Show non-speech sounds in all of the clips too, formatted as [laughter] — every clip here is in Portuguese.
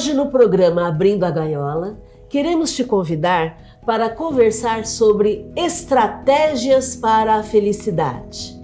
Hoje no programa Abrindo a Gaiola, queremos te convidar para conversar sobre estratégias para a felicidade.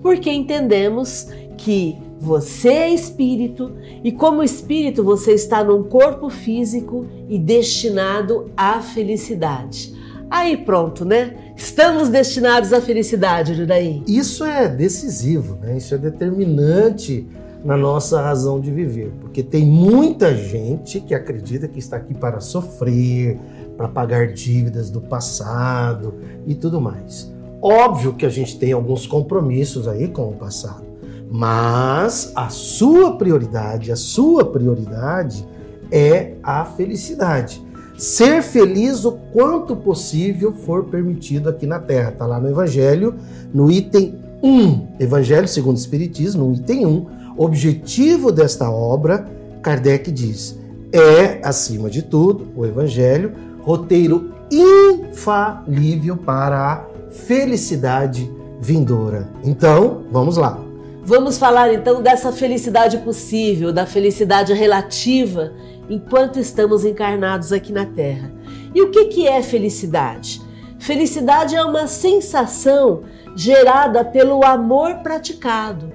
Porque entendemos que você é espírito e, como espírito, você está num corpo físico e destinado à felicidade. Aí pronto, né? Estamos destinados à felicidade, Juraí. Isso é decisivo, né? Isso é determinante na nossa razão de viver, porque tem muita gente que acredita que está aqui para sofrer, para pagar dívidas do passado e tudo mais. Óbvio que a gente tem alguns compromissos aí com o passado, mas a sua prioridade, a sua prioridade é a felicidade. Ser feliz o quanto possível for permitido aqui na Terra. Está lá no Evangelho, no item 1, Evangelho segundo o Espiritismo, no item 1, objetivo desta obra, Kardec diz, é, acima de tudo, o Evangelho, roteiro infalível para a felicidade vindoura. Então, vamos lá. Vamos falar então dessa felicidade possível, da felicidade relativa enquanto estamos encarnados aqui na Terra. E o que, que é felicidade? Felicidade é uma sensação gerada pelo amor praticado.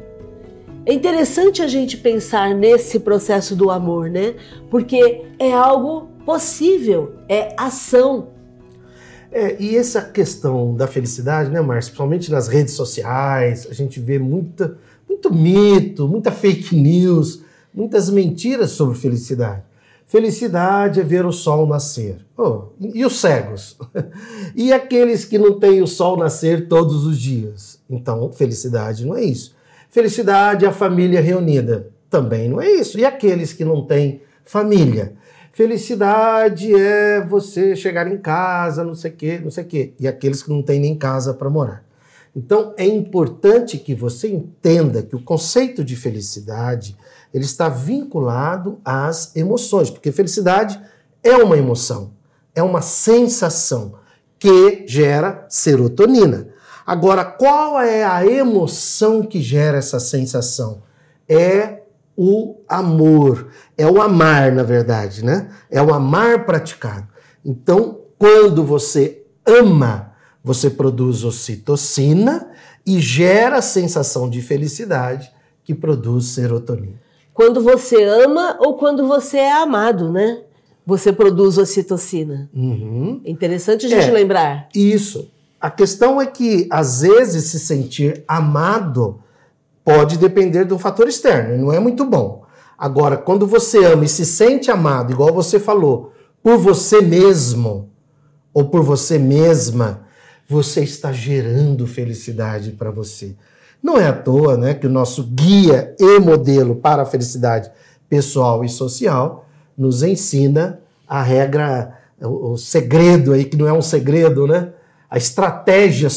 É interessante a gente pensar nesse processo do amor, né? Porque é algo possível, é ação. É, e essa questão da felicidade, né, Márcio? Principalmente nas redes sociais, a gente vê muita, muito mito, muita fake news, muitas mentiras sobre felicidade. Felicidade é ver o sol nascer. Oh, e os cegos? [laughs] e aqueles que não têm o sol nascer todos os dias? Então, felicidade não é isso. Felicidade a família reunida. Também não é isso. E aqueles que não têm família? Felicidade é você chegar em casa, não sei o quê, não sei o quê. E aqueles que não têm nem casa para morar. Então, é importante que você entenda que o conceito de felicidade ele está vinculado às emoções, porque felicidade é uma emoção, é uma sensação que gera serotonina. Agora, qual é a emoção que gera essa sensação? É o amor, é o amar, na verdade, né? É o amar praticado. Então, quando você ama, você produz ocitocina e gera a sensação de felicidade que produz serotonina quando você ama ou quando você é amado, né? Você produz ocitocina. Uhum. É interessante a gente é, lembrar. Isso. A questão é que, às vezes, se sentir amado pode depender de um fator externo, e não é muito bom. Agora, quando você ama e se sente amado, igual você falou, por você mesmo ou por você mesma, você está gerando felicidade para você. Não é à toa né, que o nosso guia e modelo para a felicidade pessoal e social nos ensina a regra, o, segredo aí, que não é um segredo, né? A estratégia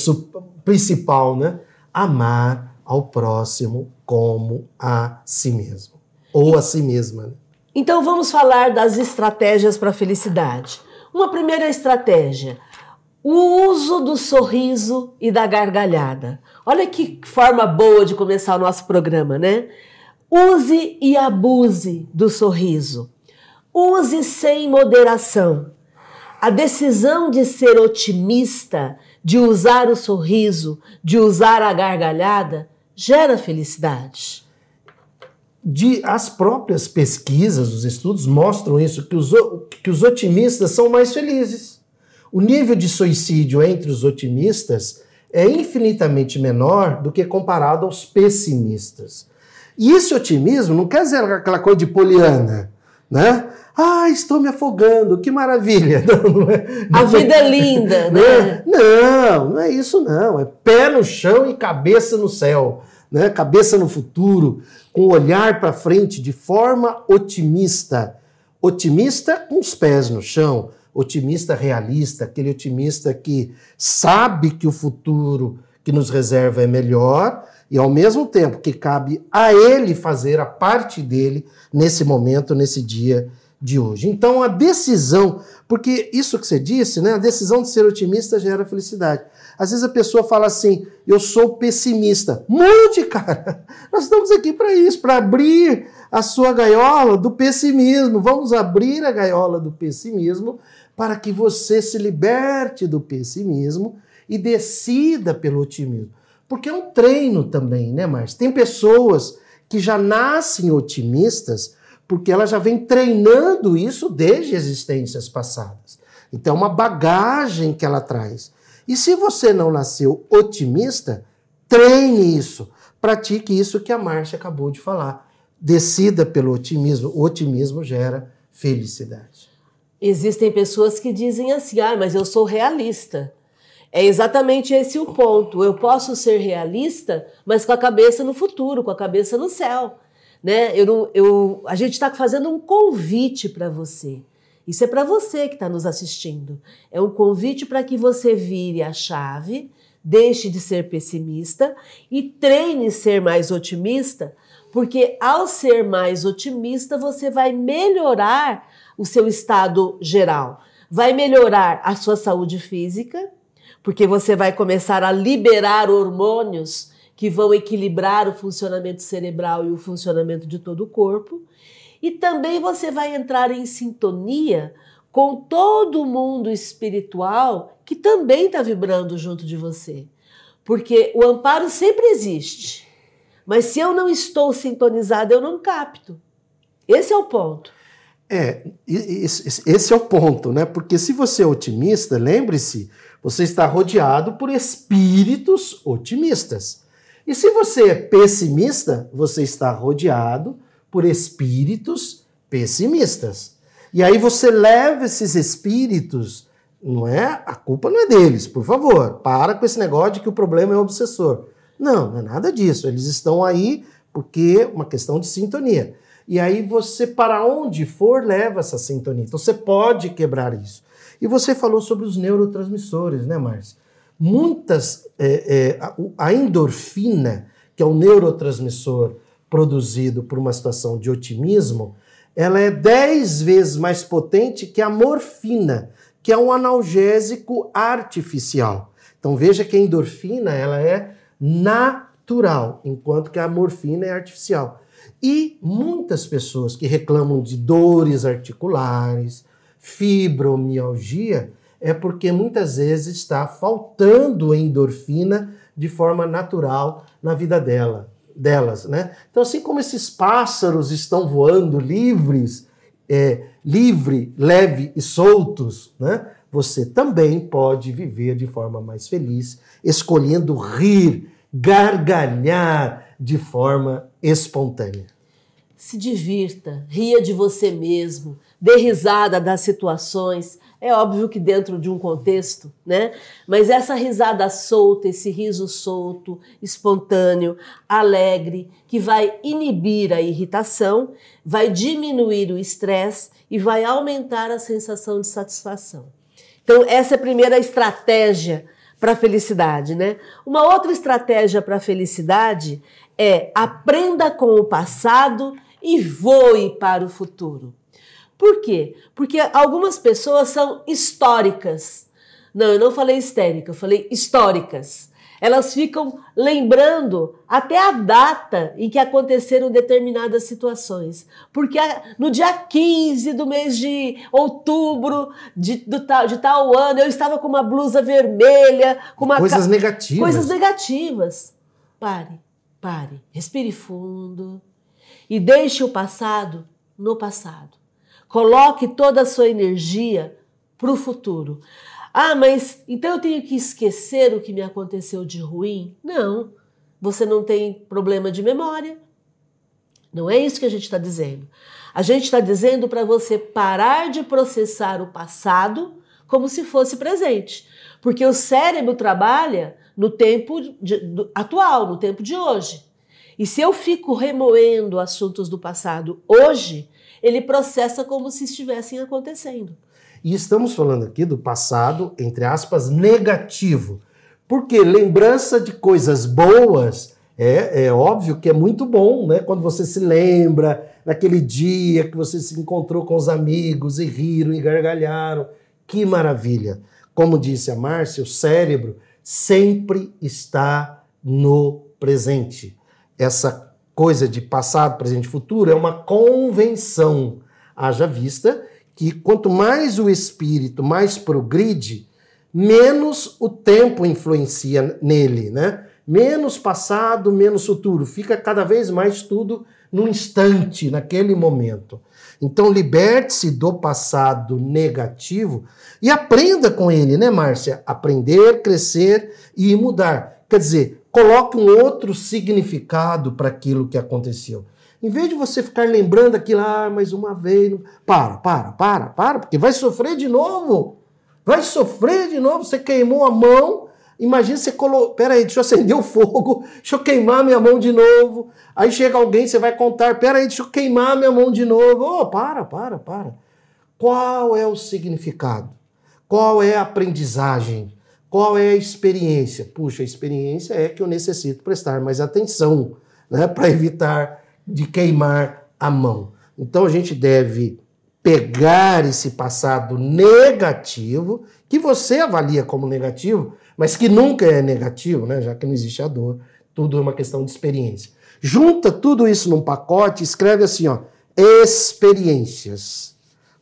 principal, né? Amar ao próximo como a si mesmo. Ou a si mesma. Né? Então vamos falar das estratégias para a felicidade. Uma primeira estratégia, o uso do sorriso e da gargalhada. Olha que forma boa de começar o nosso programa, né? Use e abuse do sorriso. Use sem moderação. A decisão de ser otimista, de usar o sorriso, de usar a gargalhada, gera felicidade. De, as próprias pesquisas, os estudos mostram isso, que os, que os otimistas são mais felizes. O nível de suicídio entre os otimistas é infinitamente menor do que comparado aos pessimistas. E esse otimismo não quer dizer aquela coisa de poliana, né? Ah, estou me afogando, que maravilha. [laughs] Não, não é, não A vida é linda, né? Não, não é isso não. É pé no chão e cabeça no céu, né? Cabeça no futuro, com olhar para frente de forma otimista. Otimista com os pés no chão, otimista realista, aquele otimista que sabe que o futuro que nos reserva é melhor e ao mesmo tempo que cabe a ele fazer a parte dele nesse momento, nesse dia de hoje. Então a decisão, porque isso que você disse, né? A decisão de ser otimista gera felicidade. Às vezes a pessoa fala assim: eu sou pessimista. Mude, cara! [laughs] Nós estamos aqui para isso, para abrir a sua gaiola do pessimismo. Vamos abrir a gaiola do pessimismo para que você se liberte do pessimismo e decida pelo otimismo. Porque é um treino também, né, Márcio? Tem pessoas que já nascem otimistas porque ela já vem treinando isso desde existências passadas. Então, é uma bagagem que ela traz. E se você não nasceu otimista, treine isso. Pratique isso que a Márcia acabou de falar. Decida pelo otimismo. O otimismo gera felicidade. Existem pessoas que dizem assim: ah, mas eu sou realista. É exatamente esse o ponto. Eu posso ser realista, mas com a cabeça no futuro, com a cabeça no céu. Né? Eu, eu, a gente está fazendo um convite para você. Isso é para você que está nos assistindo. É um convite para que você vire a chave, deixe de ser pessimista e treine ser mais otimista, porque ao ser mais otimista você vai melhorar o seu estado geral, vai melhorar a sua saúde física, porque você vai começar a liberar hormônios que vão equilibrar o funcionamento cerebral e o funcionamento de todo o corpo. E também você vai entrar em sintonia com todo o mundo espiritual que também está vibrando junto de você. Porque o amparo sempre existe. Mas se eu não estou sintonizado, eu não capto. Esse é o ponto. É, esse é o ponto, né? Porque se você é otimista, lembre-se, você está rodeado por espíritos otimistas. E se você é pessimista, você está rodeado por espíritos pessimistas. E aí você leva esses espíritos, não é? A culpa não é deles, por favor. Para com esse negócio de que o problema é o obsessor. Não, não é nada disso. Eles estão aí porque é uma questão de sintonia. E aí você, para onde for, leva essa sintonia. Então você pode quebrar isso. E você falou sobre os neurotransmissores, né, Márcia? Muitas. É, é, a endorfina, que é o neurotransmissor produzido por uma situação de otimismo, ela é 10 vezes mais potente que a morfina, que é um analgésico artificial. Então veja que a endorfina ela é natural, enquanto que a morfina é artificial. E muitas pessoas que reclamam de dores articulares, fibromialgia, é porque muitas vezes está faltando endorfina de forma natural na vida dela, delas, né? Então, assim como esses pássaros estão voando livres, é, livre, leve e soltos, né? Você também pode viver de forma mais feliz, escolhendo rir, gargalhar de forma espontânea. Se divirta, ria de você mesmo, dê risada das situações. É óbvio que dentro de um contexto, né? Mas essa risada solta, esse riso solto, espontâneo, alegre, que vai inibir a irritação, vai diminuir o estresse e vai aumentar a sensação de satisfação. Então, essa é a primeira estratégia para a felicidade, né? Uma outra estratégia para a felicidade é aprenda com o passado e voe para o futuro. Por quê? Porque algumas pessoas são históricas. Não, eu não falei histérica, eu falei históricas. Elas ficam lembrando até a data em que aconteceram determinadas situações. Porque no dia 15 do mês de outubro de, do, de tal ano, eu estava com uma blusa vermelha, com uma. Coisas negativas. Coisas negativas. Pare, pare, respire fundo e deixe o passado no passado. Coloque toda a sua energia para o futuro. Ah, mas então eu tenho que esquecer o que me aconteceu de ruim? Não. Você não tem problema de memória. Não é isso que a gente está dizendo. A gente está dizendo para você parar de processar o passado como se fosse presente. Porque o cérebro trabalha no tempo de, do, atual, no tempo de hoje. E se eu fico remoendo assuntos do passado hoje, ele processa como se estivessem acontecendo. E estamos falando aqui do passado, entre aspas, negativo. Porque lembrança de coisas boas É, é óbvio que é muito bom, né? Quando você se lembra naquele dia que você se encontrou com os amigos e riram e gargalharam. Que maravilha! Como disse a Márcia, o cérebro sempre está no presente. Essa coisa de passado, presente e futuro é uma convenção. Haja vista que quanto mais o espírito mais progride, menos o tempo influencia nele, né? Menos passado, menos futuro. Fica cada vez mais tudo no instante, naquele momento. Então, liberte-se do passado negativo e aprenda com ele, né, Márcia? Aprender, crescer e mudar. Quer dizer, coloque um outro significado para aquilo que aconteceu. Em vez de você ficar lembrando aquilo, ah, mais uma vez. Para, para, para, para, porque vai sofrer de novo. Vai sofrer de novo. Você queimou a mão. Imagina você colocou. Peraí, deixa eu acender o fogo. [laughs] Deixa eu queimar minha mão de novo. Aí chega alguém, você vai contar. Peraí, deixa eu queimar minha mão de novo. Oh, para, para, para. Qual é o significado? Qual é a aprendizagem? Qual é a experiência? Puxa, a experiência é que eu necessito prestar mais atenção, né, para evitar de queimar a mão. Então a gente deve pegar esse passado negativo, que você avalia como negativo, mas que nunca é negativo, né? já que não existe a dor, tudo é uma questão de experiência. Junta tudo isso num pacote, escreve assim, ó, experiências,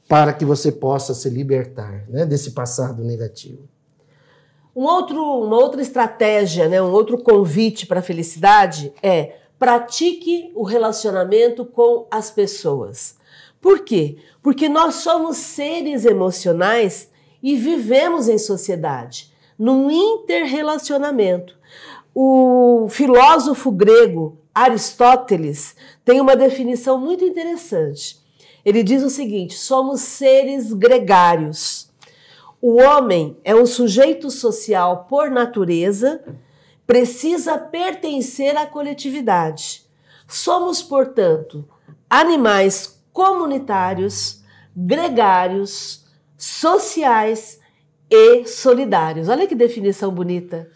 para que você possa se libertar né, desse passado negativo. Um outro, uma outra estratégia, né, um outro convite para a felicidade é pratique o relacionamento com as pessoas. Por quê? Porque nós somos seres emocionais e vivemos em sociedade, num interrelacionamento. O filósofo grego Aristóteles tem uma definição muito interessante. Ele diz o seguinte: somos seres gregários. O homem é um sujeito social por natureza precisa pertencer à coletividade. Somos, portanto, animais comunitários, gregários, sociais e solidários. Olha que definição bonita.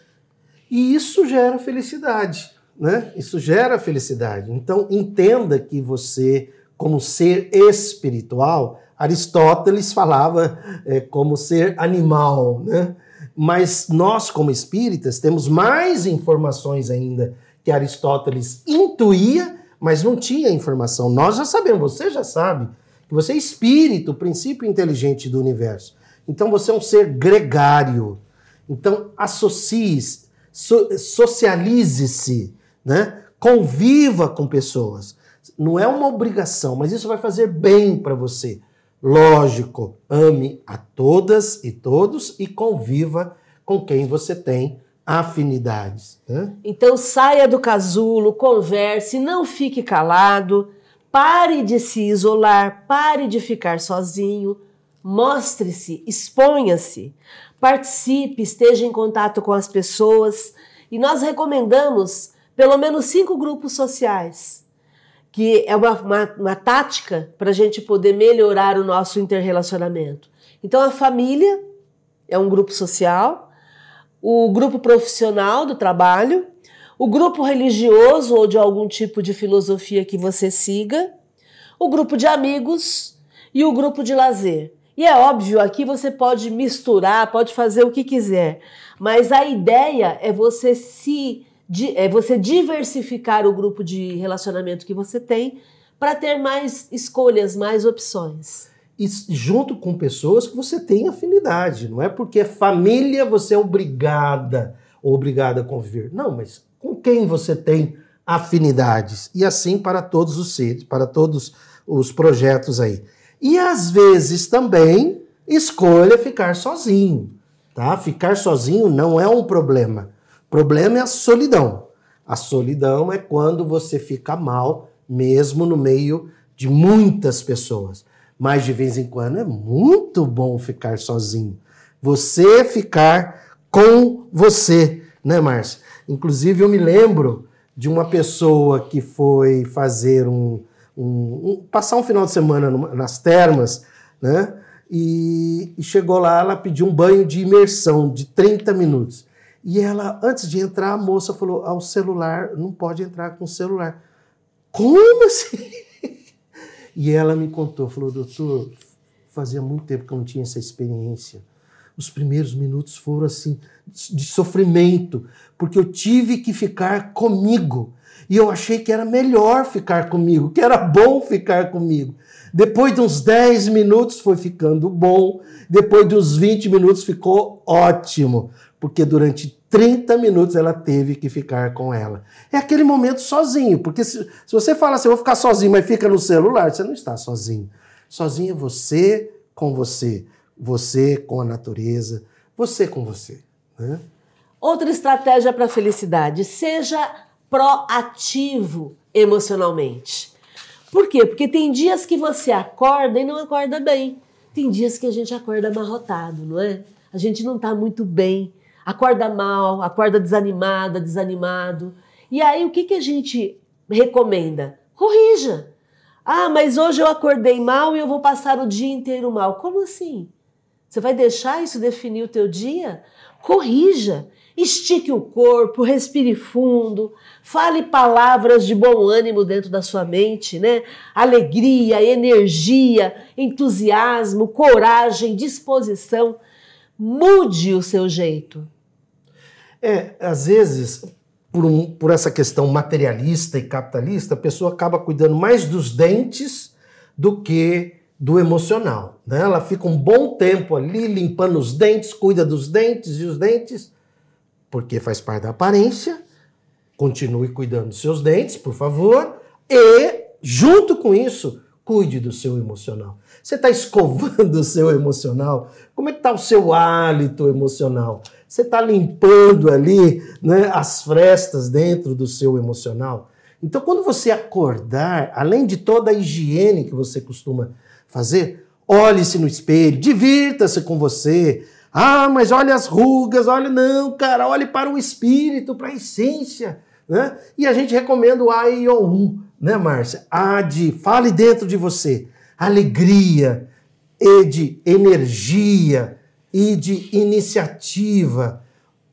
E isso gera felicidade, né? Isso gera felicidade. Então entenda que você, como ser espiritual, Aristóteles falava é, como ser animal, né? Mas nós, como espíritas, temos mais informações ainda que Aristóteles intuía, mas não tinha informação. Nós já sabemos, você já sabe, que você é espírito, o princípio inteligente do universo. Então você é um ser gregário. Então associe-se, so, socialize-se, né? conviva com pessoas. Não é uma obrigação, mas isso vai fazer bem para você. Lógico, ame a todas e todos e conviva com quem você tem afinidades. Né? Então saia do casulo, converse, não fique calado, pare de se isolar, pare de ficar sozinho, mostre-se, exponha-se, participe, esteja em contato com as pessoas e nós recomendamos pelo menos cinco grupos sociais que é uma, uma, uma tática para a gente poder melhorar o nosso interrelacionamento. Então, a família é um grupo social, o grupo profissional do trabalho, o grupo religioso ou de algum tipo de filosofia que você siga, o grupo de amigos e o grupo de lazer. E é óbvio, aqui você pode misturar, pode fazer o que quiser, mas a ideia é você se é você diversificar o grupo de relacionamento que você tem para ter mais escolhas, mais opções. E junto com pessoas que você tem afinidade. Não é porque é família você é obrigada ou obrigada a conviver. Não, mas com quem você tem afinidades. E assim para todos os seres, para todos os projetos aí. E às vezes também escolha ficar sozinho. Tá? Ficar sozinho não é um problema problema é a solidão. A solidão é quando você fica mal, mesmo no meio de muitas pessoas. Mas de vez em quando é muito bom ficar sozinho. Você ficar com você, né, Márcia? Inclusive, eu me lembro de uma pessoa que foi fazer um. um, um passar um final de semana nas termas, né? E, e chegou lá, ela pediu um banho de imersão de 30 minutos. E ela, antes de entrar, a moça falou: ao celular, não pode entrar com o celular. Como assim? [laughs] E ela me contou, falou, doutor, fazia muito tempo que eu não tinha essa experiência. Os primeiros minutos foram assim, de sofrimento, porque eu tive que ficar comigo. E eu achei que era melhor ficar comigo, que era bom ficar comigo. Depois de uns 10 minutos foi ficando bom, depois de uns 20 minutos ficou ótimo, porque durante 30 minutos ela teve que ficar com ela. É aquele momento sozinho, porque se, se você fala assim, eu vou ficar sozinho, mas fica no celular, você não está sozinho. Sozinho é você com você, você com a natureza, você com você. Né? Outra estratégia para a felicidade: seja proativo emocionalmente. Por quê? Porque tem dias que você acorda e não acorda bem. Tem dias que a gente acorda amarrotado, não é? A gente não está muito bem, acorda mal, acorda desanimada, desanimado. E aí o que, que a gente recomenda? Corrija. Ah, mas hoje eu acordei mal e eu vou passar o dia inteiro mal. Como assim? Você vai deixar isso definir o teu dia? Corrija. Estique o corpo, respire fundo, fale palavras de bom ânimo dentro da sua mente, né? Alegria, energia, entusiasmo, coragem, disposição. Mude o seu jeito. É, às vezes, por, um, por essa questão materialista e capitalista, a pessoa acaba cuidando mais dos dentes do que do emocional. Né? Ela fica um bom tempo ali limpando os dentes, cuida dos dentes e os dentes porque faz parte da aparência. Continue cuidando dos seus dentes, por favor. E, junto com isso, cuide do seu emocional. Você está escovando [laughs] o seu emocional? Como é que está o seu hálito emocional? Você está limpando ali né, as frestas dentro do seu emocional? Então, quando você acordar, além de toda a higiene que você costuma fazer, olhe-se no espelho, divirta-se com você, ah, mas olha as rugas, olha, não, cara, olhe para o espírito, para a essência. Né? E a gente recomenda o A e o U, né, Márcia? A de fale dentro de você, alegria, E de energia, I de iniciativa,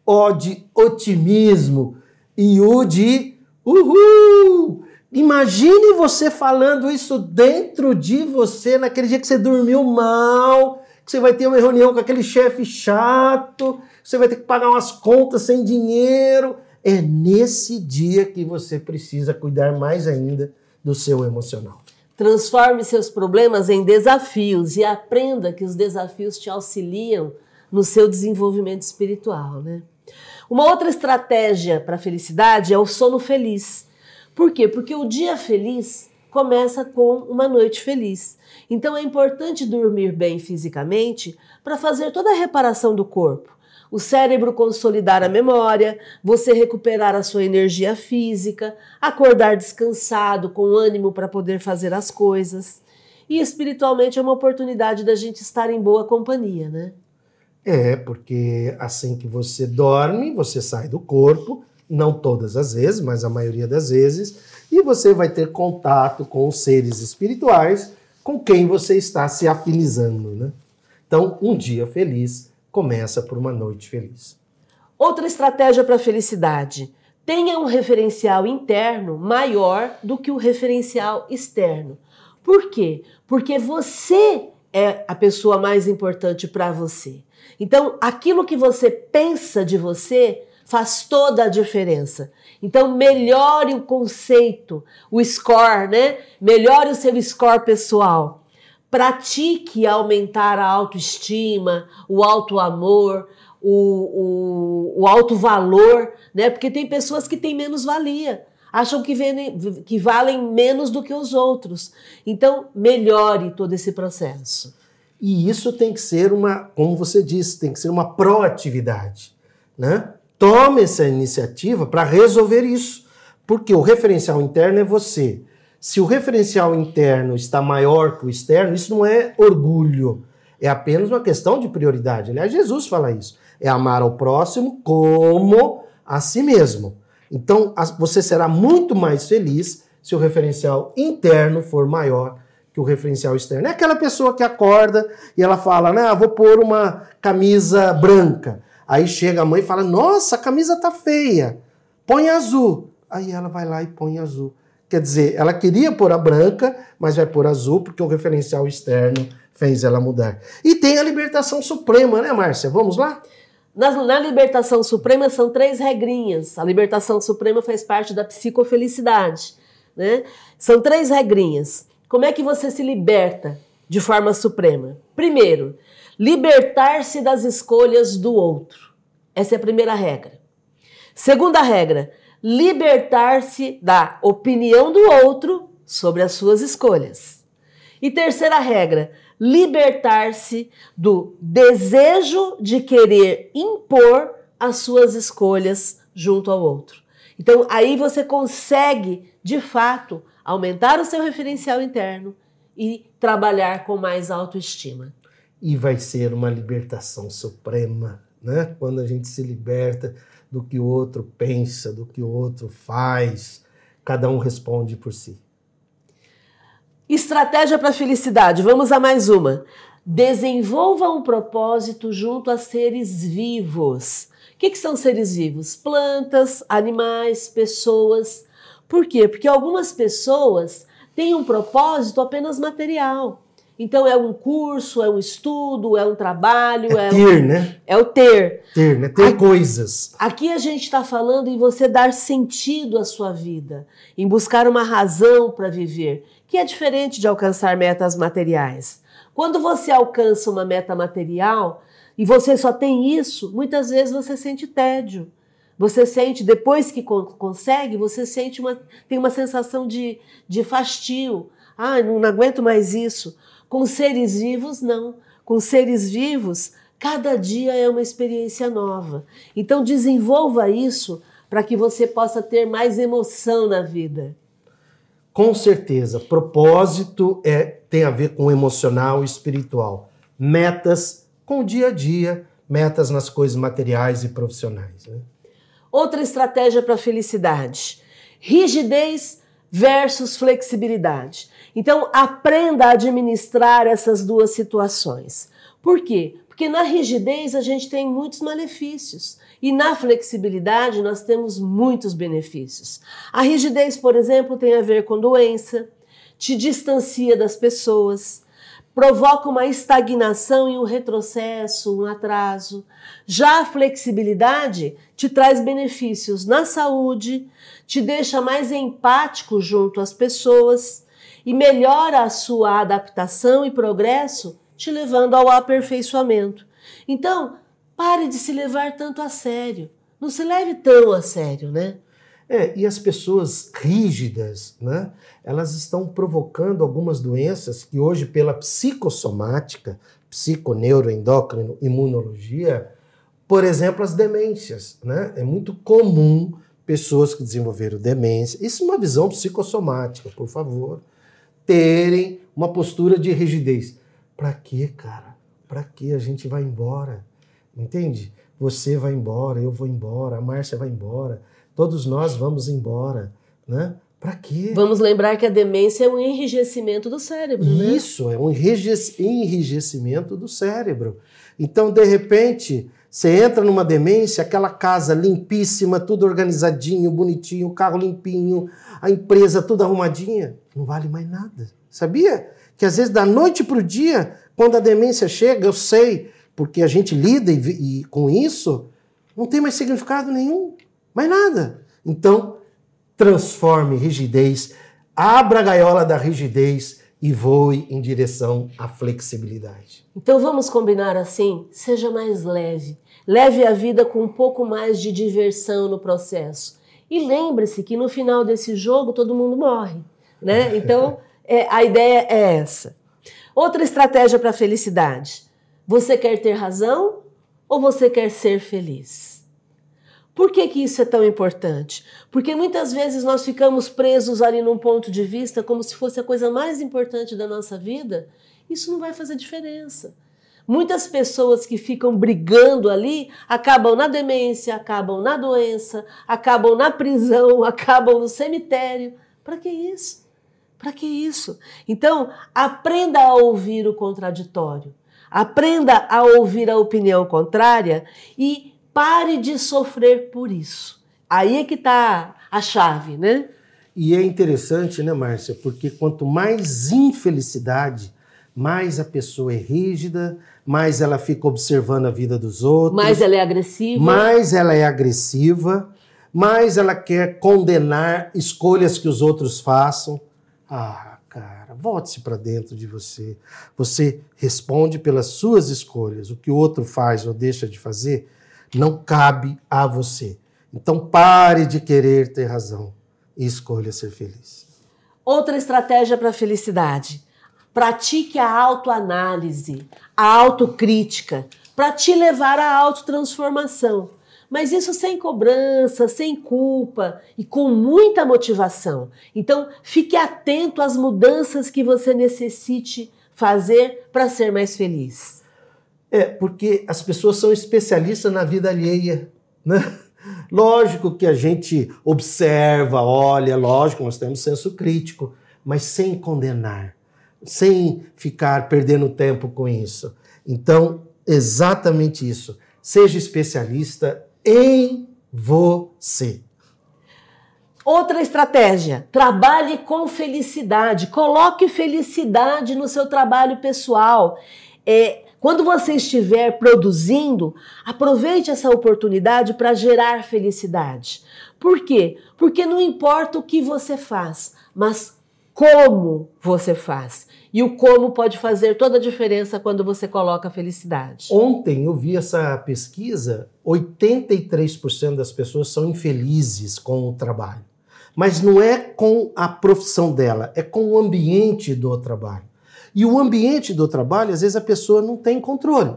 O de otimismo e U de uhul. Imagine você falando isso dentro de você naquele dia que você dormiu mal, você vai ter uma reunião com aquele chefe chato, você vai ter que pagar umas contas sem dinheiro. É nesse dia que você precisa cuidar mais ainda do seu emocional. Transforme seus problemas em desafios e aprenda que os desafios te auxiliam no seu desenvolvimento espiritual, né? Uma outra estratégia para a felicidade é o sono feliz. Por quê? Porque o dia feliz começa com uma noite feliz. Então é importante dormir bem fisicamente para fazer toda a reparação do corpo. O cérebro consolidar a memória, você recuperar a sua energia física, acordar descansado, com ânimo para poder fazer as coisas. E espiritualmente é uma oportunidade da gente estar em boa companhia, né? É, porque assim que você dorme, você sai do corpo, não todas as vezes, mas a maioria das vezes, e você vai ter contato com os seres espirituais com quem você está se afinizando, né? Então, um dia feliz começa por uma noite feliz. Outra estratégia para a felicidade: tenha um referencial interno maior do que o referencial externo. Por quê? Porque você é a pessoa mais importante para você. Então, aquilo que você pensa de você faz toda a diferença. Então, melhore o conceito, o score, né? Melhore o seu score pessoal. Pratique aumentar a autoestima, o auto-amor, o, o, o alto-valor, né? Porque tem pessoas que têm menos valia, acham que, vem, que valem menos do que os outros. Então, melhore todo esse processo. E isso tem que ser uma, como você disse, tem que ser uma proatividade, né? Tome essa iniciativa para resolver isso, porque o referencial interno é você. Se o referencial interno está maior que o externo, isso não é orgulho, é apenas uma questão de prioridade. Aliás, Jesus fala isso. É amar ao próximo como a si mesmo. Então, você será muito mais feliz se o referencial interno for maior que o referencial externo. É aquela pessoa que acorda e ela fala, né, ah, vou pôr uma camisa branca. Aí chega a mãe e fala: Nossa, a camisa tá feia, põe azul. Aí ela vai lá e põe azul. Quer dizer, ela queria pôr a branca, mas vai pôr azul porque o referencial externo fez ela mudar. E tem a libertação suprema, né, Márcia? Vamos lá? Na, na, libertação suprema são três regrinhas. A libertação suprema faz parte da psicofelicidade. Né? São três regrinhas. Como é que você se liberta de forma suprema? Primeiro, libertar-se das escolhas do outro. Essa é a primeira regra. Segunda regra, libertar-se da opinião do outro sobre as suas escolhas. E terceira regra, libertar-se do desejo de querer impor as suas escolhas junto ao outro. Então, aí você consegue, de fato, aumentar o seu referencial interno e trabalhar com mais autoestima. E vai ser uma libertação suprema, né? Quando a gente se liberta do que o outro pensa, do que o outro faz, cada um responde por si. Estratégia para a felicidade. Vamos a mais uma. Desenvolva um propósito junto a seres vivos. O que, que são seres vivos? Plantas, animais, pessoas. Por quê? Porque algumas pessoas têm um propósito apenas material. Então é um curso, é um estudo, é um trabalho. É, é ter, um... né? É o ter. Ter, né? Ter aqui, coisas. Aqui a gente está falando em você dar sentido à sua vida, em buscar uma razão para viver que é diferente de alcançar metas materiais. Quando você alcança uma meta material e você só tem isso, muitas vezes você sente tédio. Você sente, depois que consegue, você sente uma, tem uma sensação de, de fastio. Ah, não, não aguento mais isso. Com seres vivos, não. Com seres vivos, cada dia é uma experiência nova. Então, desenvolva isso para que você possa ter mais emoção na vida. Com certeza, propósito é tem a ver com emocional e espiritual. Metas com o dia a dia, metas nas coisas materiais e profissionais. Né? Outra estratégia para a felicidade: rigidez versus flexibilidade. Então, aprenda a administrar essas duas situações. Por quê? Porque na rigidez a gente tem muitos malefícios. E na flexibilidade nós temos muitos benefícios. A rigidez, por exemplo, tem a ver com doença, te distancia das pessoas, provoca uma estagnação e um retrocesso, um atraso. Já a flexibilidade te traz benefícios na saúde, te deixa mais empático junto às pessoas e melhora a sua adaptação e progresso, te levando ao aperfeiçoamento. Então, Pare de se levar tanto a sério. Não se leve tão a sério, né? É, e as pessoas rígidas, né? Elas estão provocando algumas doenças que hoje, pela psicossomática, psiconeuroendócrino, imunologia, por exemplo, as demências, né? É muito comum pessoas que desenvolveram demência, isso é uma visão psicossomática, por favor, terem uma postura de rigidez. Para quê, cara? Para que a gente vai embora? Entende? Você vai embora, eu vou embora, a Márcia vai embora, todos nós vamos embora, né? Para quê? Vamos lembrar que a demência é um enrijecimento do cérebro, né? Isso, é um enrijecimento do cérebro. Então, de repente, você entra numa demência, aquela casa limpíssima, tudo organizadinho, bonitinho, o carro limpinho, a empresa tudo arrumadinha, não vale mais nada. Sabia? Que às vezes da noite para o dia, quando a demência chega, eu sei, porque a gente lida e, e, com isso, não tem mais significado nenhum, mais nada. Então, transforme rigidez, abra a gaiola da rigidez e voe em direção à flexibilidade. Então vamos combinar assim? Seja mais leve. Leve a vida com um pouco mais de diversão no processo. E lembre-se que no final desse jogo todo mundo morre, né? [laughs] Então é, a ideia é essa. Outra estratégia para a felicidade você quer ter razão ou você quer ser feliz? Por que, que isso é tão importante? Porque muitas vezes nós ficamos presos ali num ponto de vista como se fosse a coisa mais importante da nossa vida. Isso não vai fazer diferença. Muitas pessoas que ficam brigando ali acabam na demência, acabam na doença, acabam na prisão, [laughs] acabam no cemitério. Para que isso? Para que isso? Então, aprenda a ouvir o contraditório. Aprenda a ouvir a opinião contrária e pare de sofrer por isso. Aí é que está a chave, né? E é interessante, né, Márcia? Porque quanto mais infelicidade, mais a pessoa é rígida, mais ela fica observando a vida dos outros. Mais ela é agressiva. Mais ela é agressiva, mais ela quer condenar escolhas que os outros façam. Ah, cara, volte-se para dentro de você. Você responde pelas suas escolhas. O que o outro faz ou deixa de fazer não cabe a você. Então pare de querer ter razão e escolha ser feliz. Outra estratégia para a felicidade. Pratique a autoanálise, a autocrítica, para te levar à autotransformação. Mas isso sem cobrança, sem culpa e com muita motivação. Então, fique atento às mudanças que você necessite fazer para ser mais feliz. É, porque as pessoas são especialistas na vida alheia, né? [laughs] Lógico que a gente observa, olha, lógico, nós temos senso crítico, mas sem condenar, sem ficar perdendo tempo com isso. Então, exatamente isso. Seja especialista em você. Outra estratégia: trabalhe com felicidade. Coloque felicidade no seu trabalho pessoal. É, quando você estiver produzindo, aproveite essa oportunidade para gerar felicidade. Por quê? Porque não importa o que você faz, mas como você faz. E o como pode fazer toda a diferença quando você coloca felicidade. Ontem eu vi essa pesquisa: 83% das pessoas são infelizes com o trabalho. Mas não é com a profissão dela, é com o ambiente do trabalho. E o ambiente do trabalho, às vezes a pessoa não tem controle.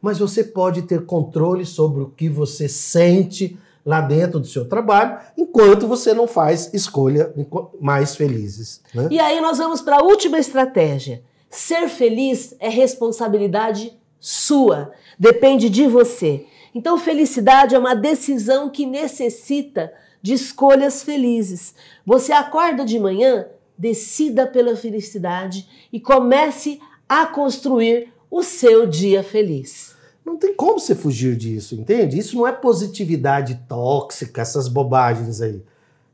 Mas você pode ter controle sobre o que você sente lá dentro do seu trabalho, enquanto você não faz escolha mais felizes. Né? E aí nós vamos para a última estratégia. Ser feliz é responsabilidade sua, depende de você. Então, felicidade é uma decisão que necessita de escolhas felizes. Você acorda de manhã decida pela felicidade e comece a construir o seu dia feliz. Não tem como você fugir disso, entende? Isso não é positividade tóxica, essas bobagens aí.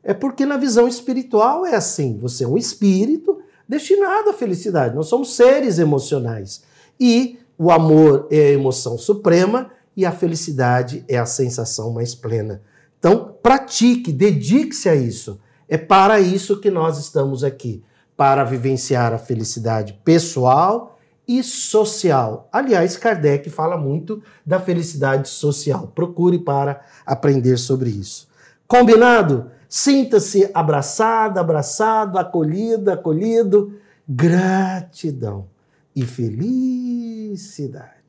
É porque na visão espiritual é assim: você é um espírito destinado à felicidade. Nós somos seres emocionais. E o amor é a emoção suprema e a felicidade é a sensação mais plena. Então, pratique, dedique-se a isso. É para isso que nós estamos aqui, para vivenciar a felicidade pessoal e social. Aliás, Kardec fala muito da felicidade social. Procure para aprender sobre isso. Combinado? Sinta-se abraçada, abraçado, acolhida, acolhido. Gratidão e felicidade.